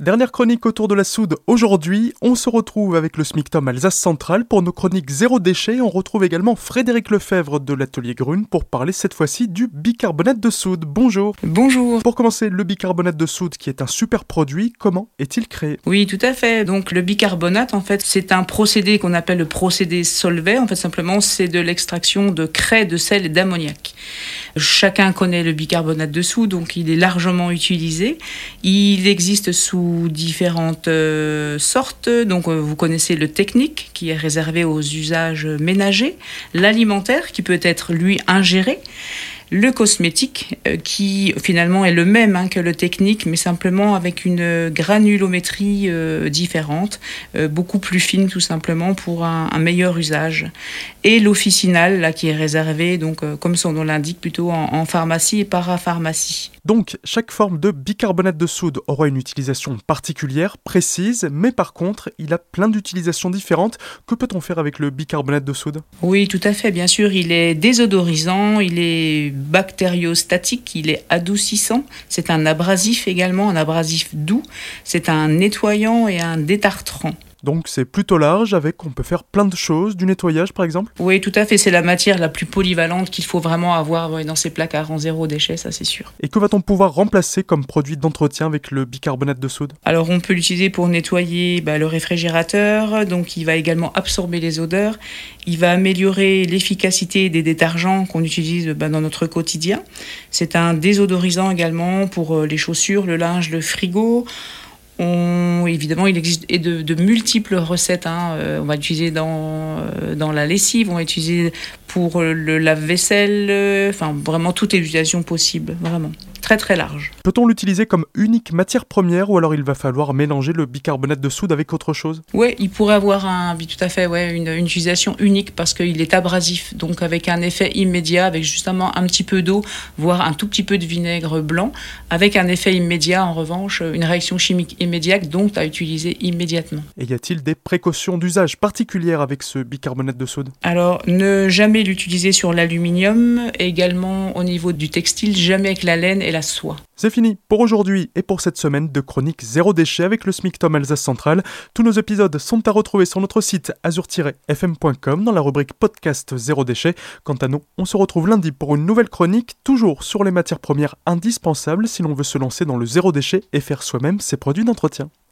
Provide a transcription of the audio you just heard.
Dernière chronique autour de la soude aujourd'hui. On se retrouve avec le SMICTOM Alsace Centrale pour nos chroniques zéro déchet. On retrouve également Frédéric Lefebvre de l'atelier Grune pour parler cette fois-ci du bicarbonate de soude. Bonjour. Bonjour. Pour commencer, le bicarbonate de soude qui est un super produit, comment est-il créé? Oui, tout à fait. Donc le bicarbonate, en fait, c'est un procédé qu'on appelle le procédé Solvay. En fait, simplement, c'est de l'extraction de craie, de sel et d'ammoniac. Chacun connaît le bicarbonate de soude, donc il est largement utilisé. Il existe sous différentes euh, sortes. Donc euh, vous connaissez le technique qui est réservé aux usages ménagers, l'alimentaire qui peut être lui ingéré le cosmétique, euh, qui finalement est le même hein, que le technique, mais simplement avec une granulométrie euh, différente, euh, beaucoup plus fine tout simplement pour un, meilleur usage. Et l'officinal, là, qui est réservé, donc comme son nom l'indique, plutôt en, en pharmacie et parapharmacie. Donc, chaque forme de bicarbonate de soude aura une utilisation particulière, précise, mais par contre, il a plein d'utilisations différentes. Que peut-on faire avec le bicarbonate de soude? Oui, tout à fait, bien sûr. Il est désodorisant, il est bactériostatique, il est adoucissant, c'est un abrasif également, un abrasif doux, c'est un nettoyant et un détartrant. Donc c'est plutôt large, avec on peut faire plein de choses, du nettoyage par exemple. Oui, tout à fait, c'est la matière la plus polyvalente qu'il faut vraiment avoir dans ces placards en zéro déchet, ça c'est sûr. Et que va-t-on pouvoir remplacer comme produit d'entretien avec le bicarbonate de soude? Alors on peut l'utiliser pour nettoyer bah, le réfrigérateur, donc il va également absorber les odeurs, il va améliorer l'efficacité des détergents qu'on utilise bah, dans notre quotidien. C'est un désodorisant également pour euh, les chaussures, le linge, le frigo évidemment, il existe de, multiples recettes. Hein. Euh, on va utiliser dans, euh, dans la lessive, on va utiliser pour le lave-vaisselle, euh, enfin vraiment toutes les utilisations possibles, vraiment très très large. Peut-on l'utiliser comme unique matière première ou alors il va falloir mélanger le bicarbonate de soude avec autre chose? Oui, il pourrait avoir un, tout à fait, ouais, une, utilisation unique parce qu'il est abrasif, donc avec un effet immédiat, avec justement un petit peu d'eau, voire un tout petit peu de vinaigre blanc, avec un effet immédiat en revanche, une réaction chimique immédiate, donc à utiliser immédiatement. Et y a-t-il des précautions d'usage particulières avec ce bicarbonate de soude? Alors, ne jamais l'utiliser sur l'aluminium, également au niveau du textile, jamais avec la laine et C'est fini pour aujourd'hui et pour cette semaine de chronique zéro déchet avec le SMICTOM Alsace Centrale. Tous nos épisodes sont à retrouver sur notre site azur-fm.com dans la rubrique podcast zéro déchet. Quant à nous, on se retrouve lundi pour une nouvelle chronique, toujours sur les matières premières indispensables si l'on veut se lancer dans le zéro déchet et faire soi-même ses produits d'entretien.